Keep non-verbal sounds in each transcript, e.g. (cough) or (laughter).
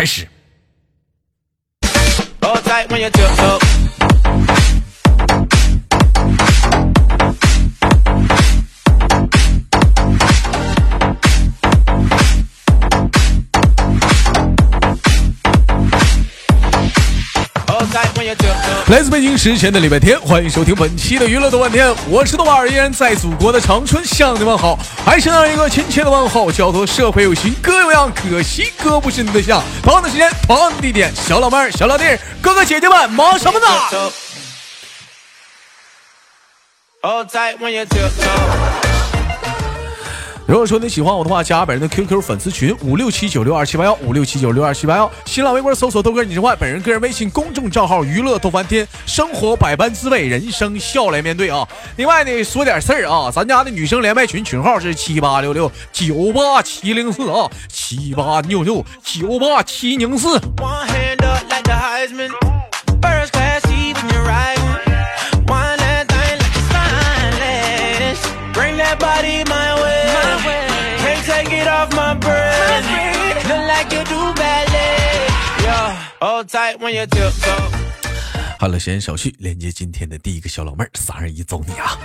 开始。来自北京时间的礼拜天，欢迎收听本期的娱乐豆瓣天，我是豆瓣儿，依然在祖国的长春向你们好，还是那一个亲切的问候，叫做社会有型哥有样，可惜哥不是你对象。同样的时间，同样的地点，小老妹儿、小老弟、哥哥姐姐们，忙什么呢？如果说你喜欢我的话，加本人的 QQ 粉丝群五六七九六二七八幺五六七九六二七八幺，新浪微博搜索豆哥你是坏，本人个人微信公众账号娱乐豆翻天，生活百般滋味，人生笑来面对啊。另外呢，说点事儿啊，咱家的女生连麦群群号是七八六六九八七零四啊，七八六六九八七零四。好了，闲言少叙，连接今天的第一个小老妹儿，三二一，走你啊！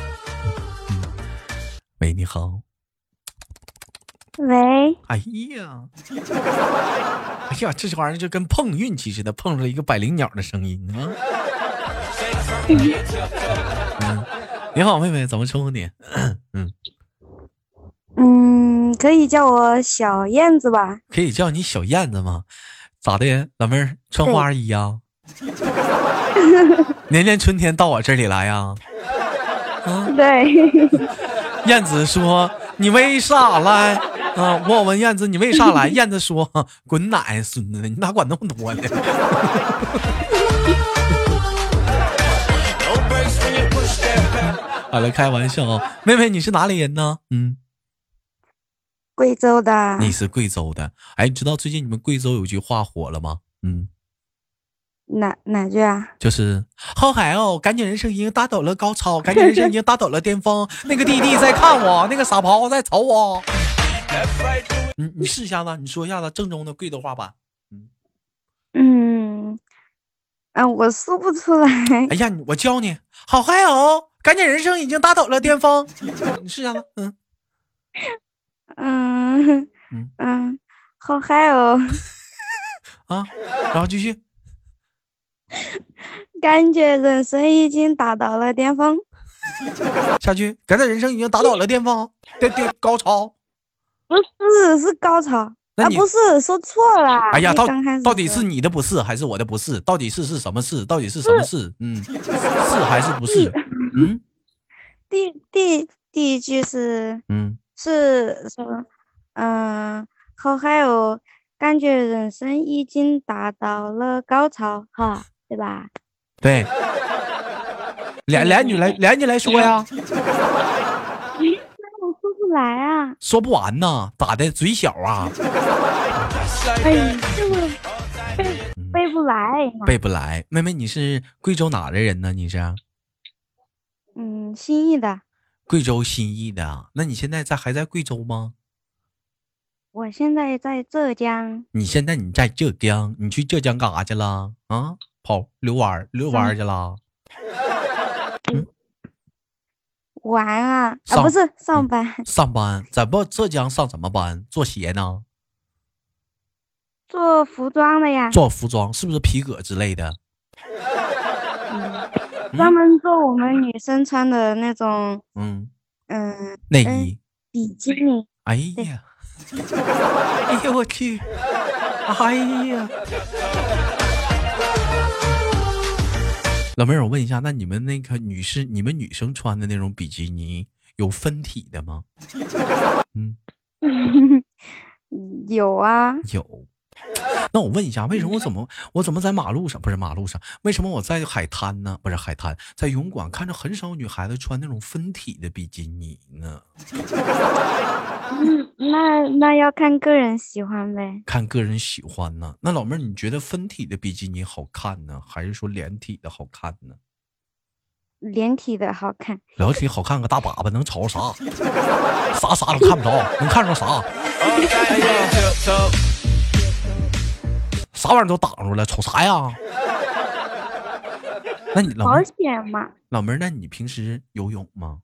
喂，你好。喂。哎呀，哎呀，这玩意儿就跟碰运气似的，碰着一个百灵鸟的声音啊！嗯，你好，妹妹，怎么称呼你？嗯嗯，可以叫我小燕子吧？可以叫你小燕子吗？咋的，老妹儿穿花衣呀？(laughs) 年年春天到我这里来呀？啊，对。(laughs) 燕子说：“你为啥来？”啊，我问燕子：“你为啥来？”燕子说：“滚奶孙子，你哪管那么多呢？” (laughs) 好了，开玩笑啊，妹妹，你是哪里人呢？嗯。贵州的，你是贵州的，哎，你知道最近你们贵州有句话火了吗？嗯，哪哪句啊？就是好嗨哦，感觉人生已经达到了高潮，感觉人生已经达到了巅峰。那个弟弟在看我，那个傻炮在瞅我。你你试一下子，你说一下子正宗的贵州话吧。嗯嗯嗯，我说不出来。哎呀，我教你，好嗨哦，感觉人生已经达到了巅峰。你试一下子，嗯。嗯嗯好嗨哦！啊，然后继续。感觉人生已经达到了巅峰。下去，感觉人生已经达到了巅峰，巅巅高潮。不是，是高潮。啊，不是，说错了。哎呀，到到底是你的不是还是我的不是？到底是是什么事？到底是什么事？嗯，是还是不是？嗯。第第第一句是嗯。是说，嗯，好嗨哦，感觉人生已经达到了高潮，哈，对吧？对，连连你来，连你来说呀。那我说不来啊。说不完呢，咋的？嘴小啊？哎，这个背背不来。背不来，妹妹，你是贵州哪的人呢？你是？嗯，兴义的。贵州新义的，那你现在在还在贵州吗？我现在在浙江。你现在你在浙江，你去浙江干啥去了？啊，跑遛弯遛弯去了？嗯，玩啊啊，不是上班。上班在不浙江上什么班？做鞋呢？做服装的呀。做服装是不是皮革之类的？专门做我们女生穿的那种，嗯。嗯，内衣、比基尼。哎呀，(laughs) 哎呀，我去，哎呀，老妹儿，我问一下，那你们那个女士，你们女生穿的那种比基尼有分体的吗？嗯，(laughs) 有啊，有。那我问一下，为什么我怎么我怎么在马路上不是马路上？为什么我在海滩呢？不是海滩，在泳馆看着很少女孩子穿那种分体的比基尼呢？嗯，那那要看个人喜欢呗。看个人喜欢呢。那老妹儿，你觉得分体的比基尼好看呢，还是说连体的好看呢？连体的好看。连体好看个大粑粑能瞅着啥？啥啥都看不着，能看着啥？啥玩意儿都挡住了，瞅啥呀？那你老保险嘛？老妹儿，那你平时游泳吗？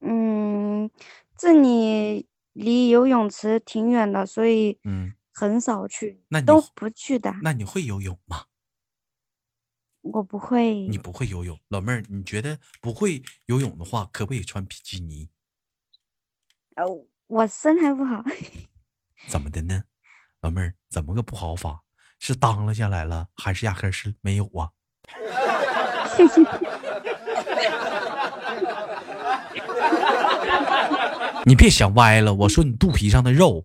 嗯，这里离游泳池挺远的，所以嗯，很少去，那都不去的。那你会游泳吗？我不会。你不会游泳，老妹儿，你觉得不会游泳的话，可不可以穿比基尼？哦，我身材不好。(laughs) 怎么的呢，老妹儿？怎么个不好法？是当了下来了，还是压根是没有啊？(laughs) 你别想歪了，我说你肚皮上的肉，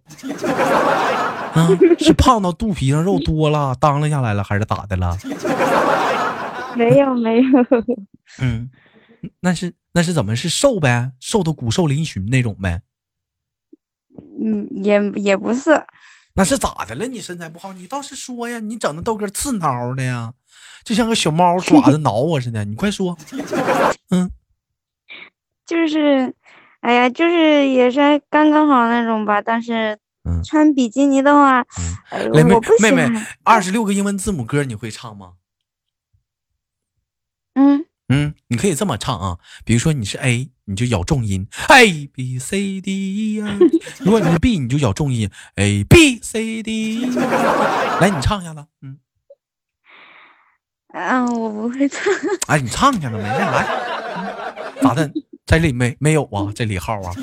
啊，是胖到肚皮上肉多了，当了下来了，还是咋的了？没 (laughs) 有没有。嗯，那是那是怎么是瘦呗？瘦的骨瘦嶙峋那种呗？嗯，也也不是。那是咋的了？你身材不好，你倒是说呀！你整的豆哥刺挠的呀，就像个小猫 (laughs) 爪子挠我似的。你快说，(laughs) 嗯，就是，哎呀，就是也是刚刚好那种吧。但是，穿比基尼的话，妹妹妹妹，二十六个英文字母歌你会唱吗？你可以这么唱啊，比如说你是 A，你就咬重音 A B C D E。如果你是 B，你就咬重音 A B C D。来，你唱一下子。嗯。啊，我不会唱。哎，你唱一下子，没事，来。咋的？这里没没有啊？这里号啊？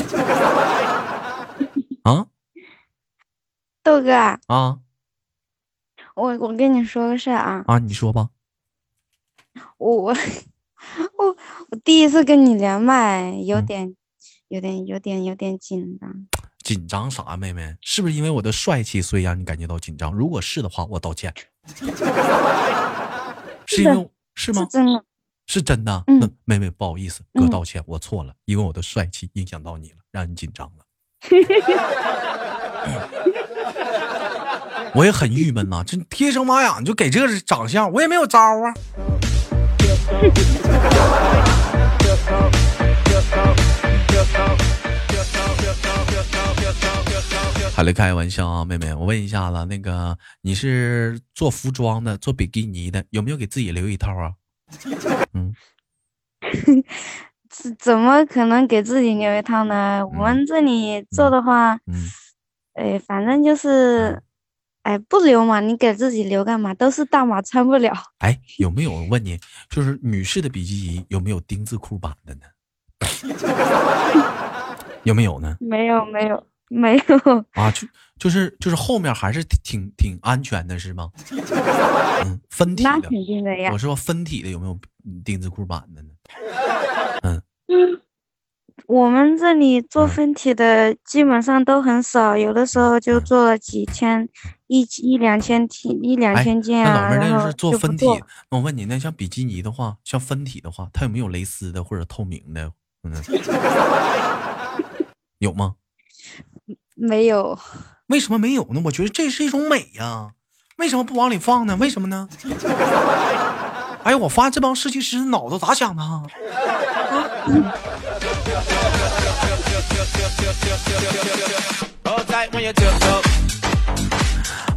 啊？豆哥啊。我我跟你说个事啊。啊，你说吧。我。我 (laughs) 我第一次跟你连麦，有点，有点，有点，有点紧张。紧张啥，妹妹？是不是因为我的帅气，所以让你感觉到紧张？如果是的话，我道歉。是因为是吗？真的，是真的。嗯，妹妹，不好意思，哥道歉，我错了，因为我的帅气影响到你了，让你紧张了。(laughs) 我也很郁闷呐，这贴生妈养就给这个长相，我也没有招啊。还来开玩笑啊，妹妹，我问一下子，那个你是做服装的，做比基尼的，有没有给自己留一套啊？(laughs) 嗯，怎怎么可能给自己留一套呢？我们这里做的话，嗯，哎，反正就是。哎，不留嘛，你给自己留干嘛？都是大码，穿不了。哎，有没有问你，就是女士的比基尼有没有丁字裤版的呢？(laughs) 有没有呢？没有，没有，没有啊！就就是就是后面还是挺挺安全的，是吗？(laughs) 嗯，分体的。那肯定的呀。我说分体的有没有丁字裤版的呢？嗯。(laughs) 我们这里做分体的基本上都很少，有的时候就做了几千，一一两千 T，，一两千件啊。那老妹儿，那是做分体。那我问你，那像比基尼的话，像分体的话，它有没有蕾丝的或者透明的？嗯，(laughs) 有吗？没有。为什么没有呢？我觉得这是一种美呀，为什么不往里放呢？为什么呢？(laughs) 哎呀，我发现这帮设计师脑子咋想的？啊？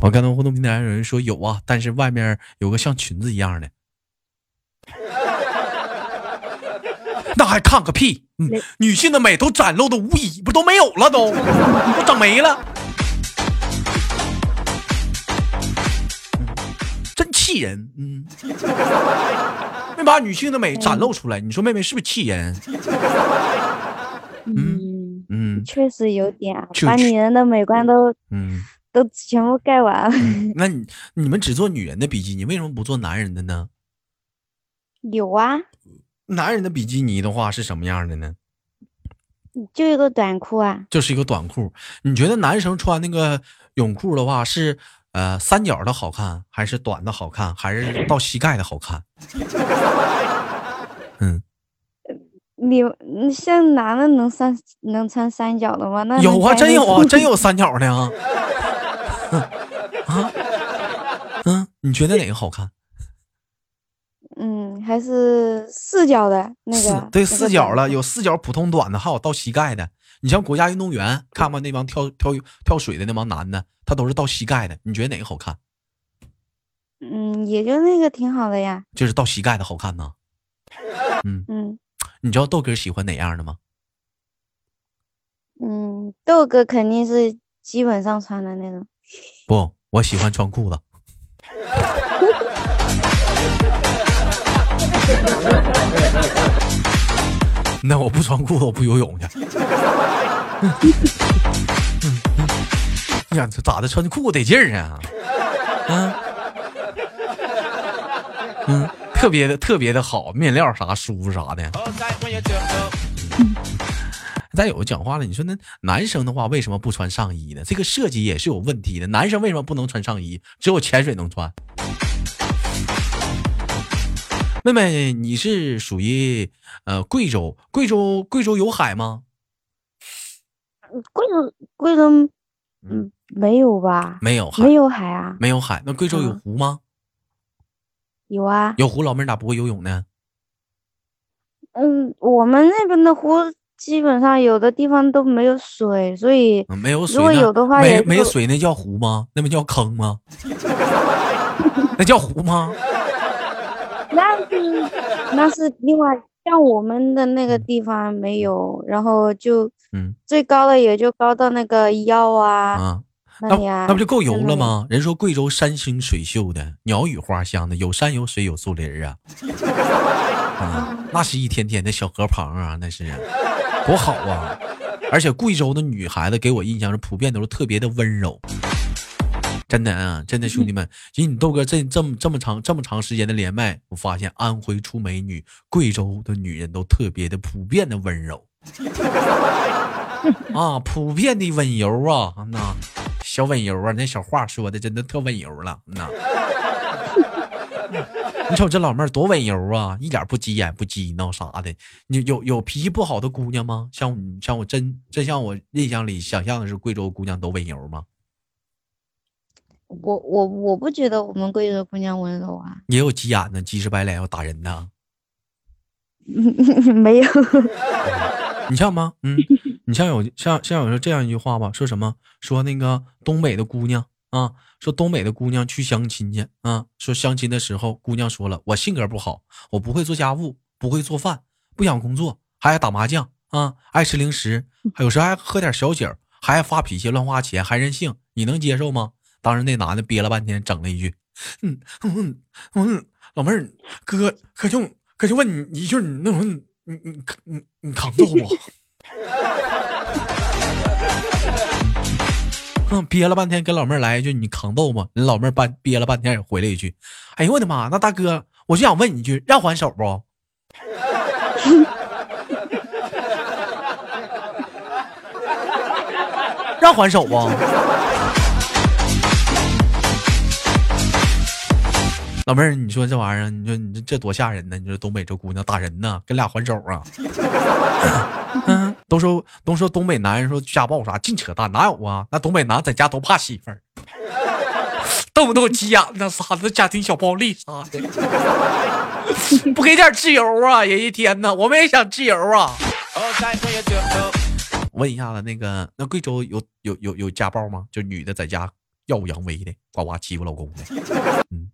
我看到互动平台有人说有啊，但是外面有个像裙子一样的，那还看个屁！嗯，女性的美都展露的无遗，不都没有了，都都整没了，真气人！嗯，没把女性的美展露出来，你说妹妹是不是气人？嗯嗯，确实有点，把女人的美观都嗯都全部盖完了。(laughs) 那你你们只做女人的比基尼，为什么不做男人的呢？有啊，男人的比基尼的话是什么样的呢？就一个短裤啊，就是一个短裤。你觉得男生穿那个泳裤的话是呃三角的好看，还是短的好看，还是到膝盖的好看？(laughs) 嗯。你你像男的能三能穿三角的吗？那有啊，真有啊，真有 (laughs) 三角的啊！啊，嗯，你觉得哪个好看？嗯，还是四角的那个。对，四角了，有四角普通短的，还有到膝盖的。你像国家运动员，看吧那帮跳跳跳水的那帮男的，他都是到膝盖的。你觉得哪个好看？嗯，也就那个挺好的呀。就是到膝盖的好看呢。嗯嗯，你知道豆哥喜欢哪样的吗？嗯，豆哥肯定是基本上穿的那种。不，我喜欢穿裤子。(laughs) 那我不穿裤子，我不游泳去。(laughs) 呀，这咋的？穿裤子得劲儿啊！嗯嗯，特别的特别的好，面料啥舒服啥的。再有讲话了，你说那男生的话为什么不穿上衣呢？这个设计也是有问题的。男生为什么不能穿上衣？只有潜水能穿。妹妹，你是属于呃贵州？贵州贵州有海吗？贵州贵州嗯没有吧？没有，没有海啊？没有海。那贵州有湖吗？有啊。有湖，老妹儿咋不会游泳呢？嗯，我们那边的湖基本上有的地方都没有水，所以没有水。如果有的话，没没有水，那叫湖吗？那不叫坑吗？那叫湖吗？(laughs) 那是那是另外，像我们的那个地方没有，然后就嗯，最高的也就高到那个腰啊啊，那那不就够油了吗？人说贵州山清水秀的，鸟语花香的，有山有水有树林啊，(laughs) 啊，那是一天天的小河旁啊，那是多好啊！而且贵州的女孩子给我印象是普遍都是特别的温柔。真的啊，真的兄弟们，以你豆哥这这么这么长这么长时间的连麦，我发现安徽出美女，贵州的女人都特别的普遍的温柔 (laughs) 啊，普遍的温柔啊，那小温柔啊，那小话说的真的特温柔了，那。你瞅这老妹儿多温柔啊，一点不急眼不急闹啥的。你有有脾气不好的姑娘吗？像像我真真像我印象里想象的是贵州姑娘都温柔吗？我我我不觉得我们贵州姑娘温柔啊，也有急眼的，急赤白脸要打人的，(laughs) 没有。(laughs) 你像吗？嗯，你像有像像有说这样一句话吧，说什么？说那个东北的姑娘啊，说东北的姑娘去相亲去啊，说相亲的时候，姑娘说了，我性格不好，我不会做家务，不会做饭，不想工作，还爱打麻将啊，爱吃零食，还有时还喝点小酒，还爱发脾气，乱花钱，还任性，你能接受吗？当时那男的憋了半天，整了一句：“嗯嗯嗯，老妹儿，哥可就可就问你一句，你那什么你你你你扛揍不？” (laughs) 憋了半天跟老妹儿来一句：“你扛揍吗？”人老妹儿半憋了半天也回了一句：“哎呦我的妈！那大哥，我就想问你一句，让还手不？(laughs) 让还手不？”老妹儿，你说这玩意儿，你说你这这多吓人呢？你说东北这姑娘打人呢，跟俩还手啊？(laughs) 嗯，都说都说东北男人说家暴啥，净扯淡，哪有啊？那东北男在家都怕媳妇儿，(laughs) 动不动急眼那啥的，家庭小暴力啥的，不给点自由啊？人一天呢，我们也想自由啊。问一下子，那个那贵州有有有有家暴吗？就女的在家耀武扬威的，呱呱欺负老公的，嗯。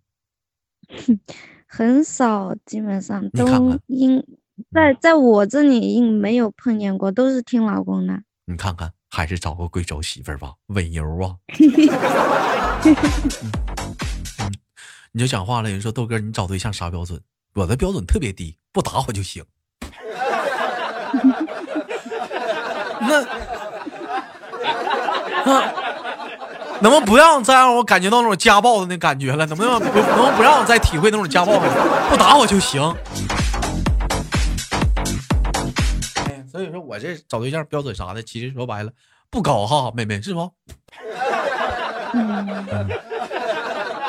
(laughs) 很少，基本上都应在在我这里应没有碰见过，都是听老公的。你看看，还是找个贵州媳妇儿吧，稳油啊。(laughs) 你就讲话了，人说豆哥，你找对象啥标准？我的标准特别低，不打我就行。那那。能不能不让再让我感觉到那种家暴的那感觉了？能不能不能不让我再体会那种家暴了？不打我就行。我这找对象标准啥的，其实说白了不高哈，妹妹是不？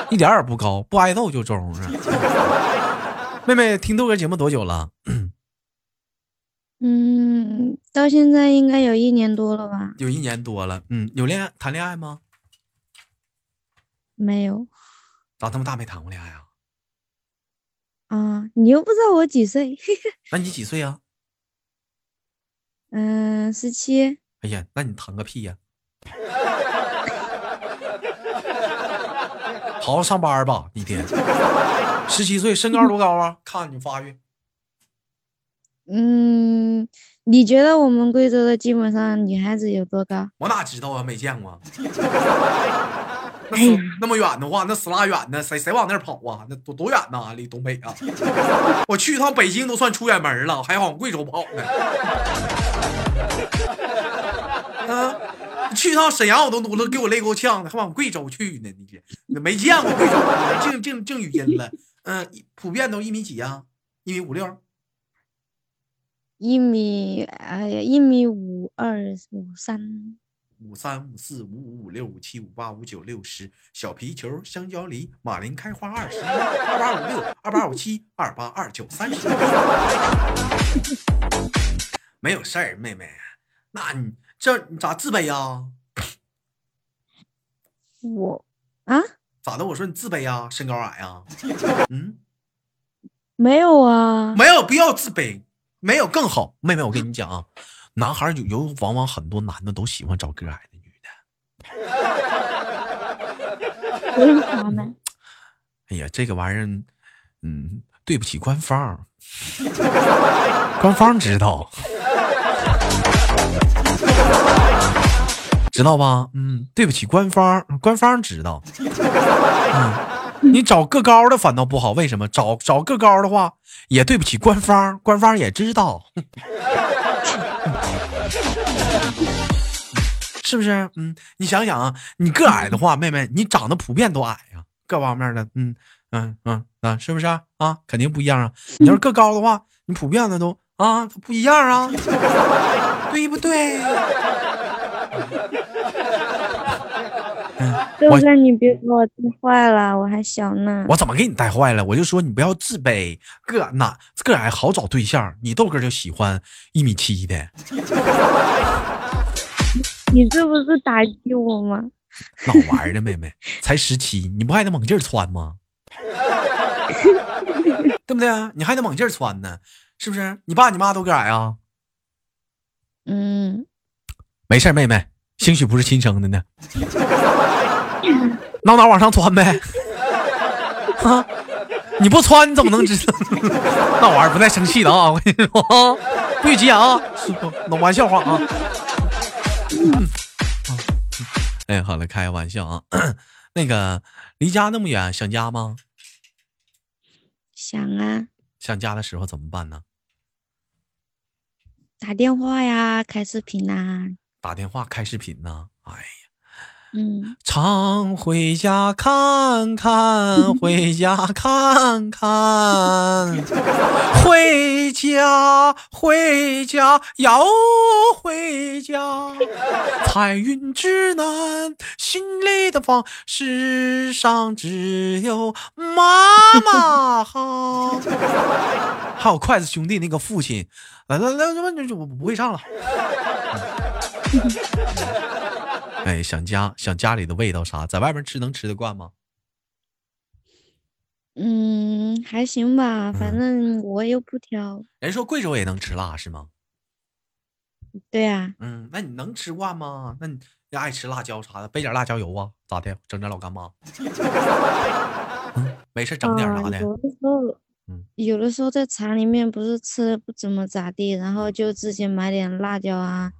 一点也不高，不挨揍就中啊。(laughs) 妹妹听豆哥节目多久了？嗯，到现在应该有一年多了吧？有一年多了。嗯，有恋爱谈恋爱吗？没有，咋这么大没谈过恋爱啊？啊，你又不知道我几岁？(laughs) 那你几岁啊？嗯，十七。哎呀，那你疼个屁呀！好好上班吧，一天。十七岁，身高多高啊？看你发育。嗯，你觉得我们贵州的基本上女孩子有多高？我哪知道啊，没见过。那那么远的话，那死拉远呢？谁谁往那儿跑啊？那多多远呐？离东北啊！(laughs) 我去一趟北京都算出远门了，还往贵州跑呢。(laughs) 啊，去趟沈阳我都都给我累够呛的，还往贵州去呢？你没见过贵州，净净净语音了。嗯，普遍都一米几啊？一米五六。一米，哎呀，一米五二五三。五三五四五五五六五七五八五九六十，小皮球，香蕉梨，马林开花二十，二八五六，二八五七，二八二九三十。没有事儿，妹妹，那你这你咋自卑呀？我啊？咋的？我说你自卑呀？身高矮呀？(laughs) 嗯？没有啊？没有必要自卑，没有更好。妹妹，我跟你讲啊。男孩有有往往很多男的都喜欢找个矮的女的，(laughs) 为啥呢？哎呀，这个玩意儿，嗯，对不起官方，(laughs) 官方知道，(laughs) 知道吧？嗯，对不起官方，官方知道。嗯，你找个高的反倒不好，为什么？找找个高的话，也对不起官方，官方也知道。(laughs) 是不是？嗯，你想想啊，你个矮的话，妹妹，你长得普遍都矮呀，各方面的，嗯嗯嗯啊，是不是啊？肯定不一样啊。你要是个高的话，你普遍的都啊，不一样啊，对不对？(laughs) 哥哥，你别给我带坏了，我还小呢。我怎么给你带坏了？我就说你不要自卑，个那个矮好找对象。你豆哥就喜欢一米七的。(laughs) 你这不是打击我吗？老玩呢妹妹，(laughs) 才十七，你不还得猛劲穿吗？对不对啊？你还得猛劲穿呢，是不是？你爸你妈都个矮啊？嗯，没事妹妹，兴许不是亲生的呢。闹哪往上窜呗？啊！你不窜你怎么能知道？(laughs) 那玩意儿不带生气的啊！我跟你说啊，不许急眼啊！那玩笑话啊！嗯 (coughs) 哎，好了，开个玩笑啊。那个离家那么远，想家吗？想啊。想家的时候怎么办呢？打电话呀，开视频呐。打电话开视频呢？哎呀。嗯，常回家看看，回家看看，回家回家要回家。彩云之南，心里的房，世上只有妈妈好。还有筷子兄弟那个父亲，来来来，我我不会唱了。哎，想家，想家里的味道啥？在外面吃能吃得惯吗？嗯，还行吧，反正我又不挑。人说贵州也能吃辣是吗？对呀。嗯，那你能吃惯吗？那你爱吃辣椒啥的，备点辣椒油啊？咋的？整点老干妈？(laughs) 没事，整点啥的？有的时候，嗯，有的时候在厂里面不是吃的不怎么咋地，然后就自己买点辣椒啊。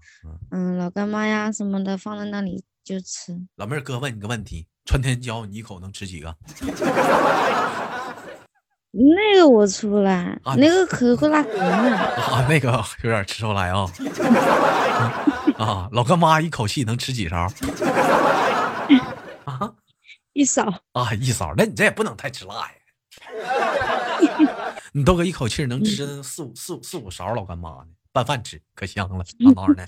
嗯，老干妈呀什么的放在那里就吃。老妹儿，哥问你个问题：川天椒你一口能吃几个？(laughs) 那个我吃不来，那个可会辣。(laughs) 啊，那个有点吃不来啊。(laughs) 啊，老干妈一口气能吃几勺？啊，一勺。啊，一勺。那你这也不能太吃辣呀。(laughs) 你豆哥一口气能吃四五四五四五勺老干妈呢。拌饭吃可香了，哪哪的？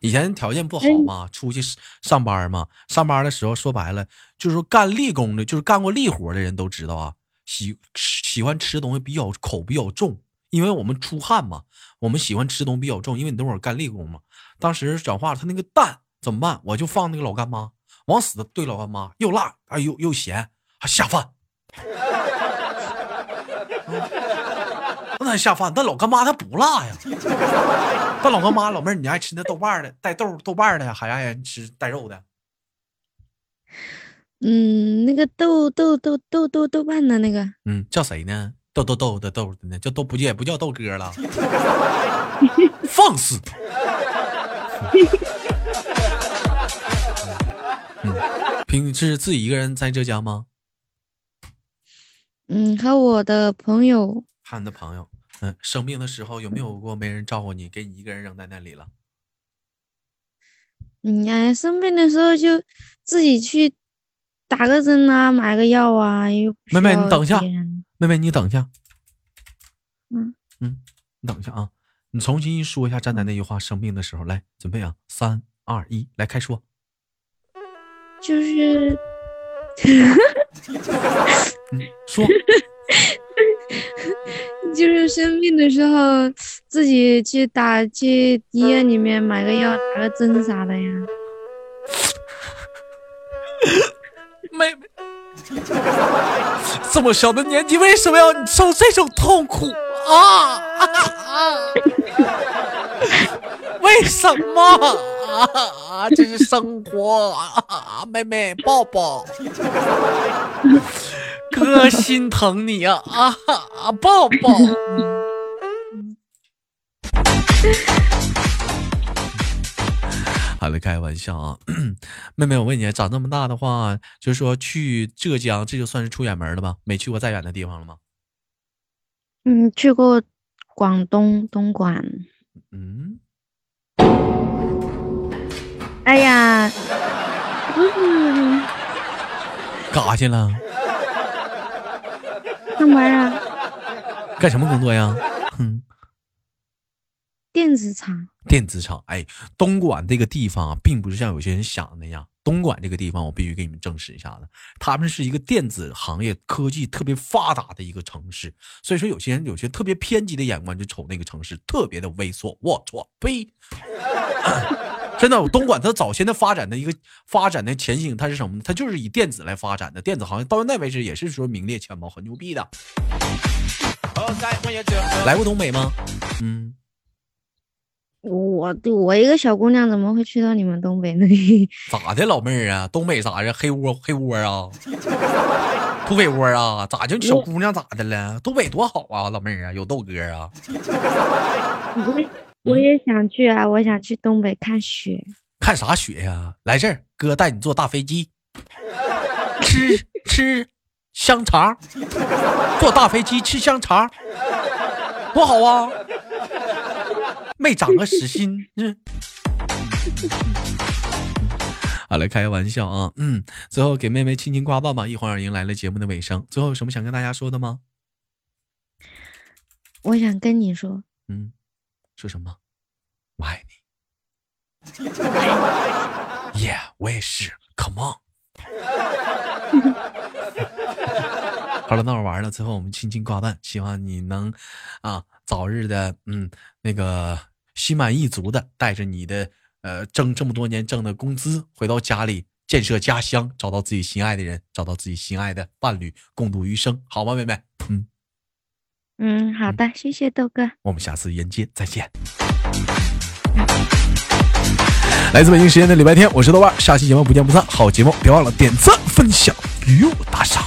以前条件不好嘛，出去上班嘛，上班的时候说白了就是说干力工的，就是干过力活的人都知道啊，喜喜欢吃东西比较口比较重，因为我们出汗嘛，我们喜欢吃东西比较重，因为你等会儿干力工嘛。当时讲话他那个蛋怎么办？我就放那个老干妈，往死的兑老干妈，又辣啊又又咸，还下饭。不能下饭。但老干妈它不辣呀。(laughs) 但老干妈老妹儿，你爱吃那豆瓣的带豆豆瓣的，还爱吃带肉的？嗯，那个豆豆豆豆豆豆瓣的那个，嗯，叫谁呢？豆豆豆的豆的呢？叫豆不叫也不叫豆哥了，(laughs) 放肆！嗯，平时自己一个人在浙江吗？嗯，和我的朋友。和你的朋友，嗯，生病的时候有没有过没人照顾你，给你一个人扔在那里了？嗯呀，生病的时候就自己去。打个针啊，买个药啊，又妹妹，你等一下，妹妹，你等一下。嗯嗯，你等一下啊，你重新说一下站在那句话。生病的时候，来准备啊，三二一，来开说。就是，说，(laughs) (laughs) 就是生病的时候，自己去打去医院里面买个药，打个针啥的呀。妹妹，这么小的年纪，为什么要受这种痛苦啊？(laughs) 为什么啊？这是生活啊！妹妹，抱抱，哥心疼你啊！啊，抱抱。好了开玩笑啊，(clears throat) 妹妹，我问你，长这么大的话，就是说去浙江，这就算是出远门了吧？没去过再远的地方了吗？嗯，去过广东东莞。嗯。哎呀，(laughs) 干啥去了？上班啊。干什么工作呀？哼。电子厂，电子厂，哎，东莞这个地方啊，并不是像有些人想的那样。东莞这个地方，我必须给你们证实一下子，他们是一个电子行业科技特别发达的一个城市。所以说，有些人有些特别偏激的眼光，就瞅那个城市特别的猥琐。我操，呸！(coughs) 真的，东莞它早先的发展的一个发展的前景，它是什么呢？它就是以电子来发展的，电子行业到现在为止也是说名列前茅，很牛逼的。来过东北吗？嗯。我我一个小姑娘怎么会去到你们东北呢？(laughs) 咋的，老妹儿啊？东北啥的？黑窝黑窝啊？土匪窝啊？咋就小姑娘咋的了？东北多好啊，老妹儿啊，有豆哥啊。(laughs) 我我也想去啊，我想去东北看雪。看啥雪呀？来这儿，哥带你坐大飞机，吃吃香肠，坐大飞机吃香肠，多好啊！没长个死心，嗯。(laughs) 好了，开个玩笑啊，嗯。最后给妹妹亲亲挂抱吧，一会儿迎来了节目的尾声。最后有什么想跟大家说的吗？我想跟你说，嗯，说什么？我爱你。(laughs) Yeah，我也是。Come on。(laughs) 好了，那我玩了。最后我们亲亲挂断，希望你能啊。早日的，嗯，那个心满意足的，带着你的呃挣这么多年挣的工资，回到家里建设家乡，找到自己心爱的人，找到自己心爱的伴侣，共度余生，好吗，妹妹？嗯嗯，好的，谢谢豆哥，我们下次沿街再见。来自北京时间的礼拜天，我是豆瓣，下期节目不见不散。好节目，别忘了点赞、分享与我打赏。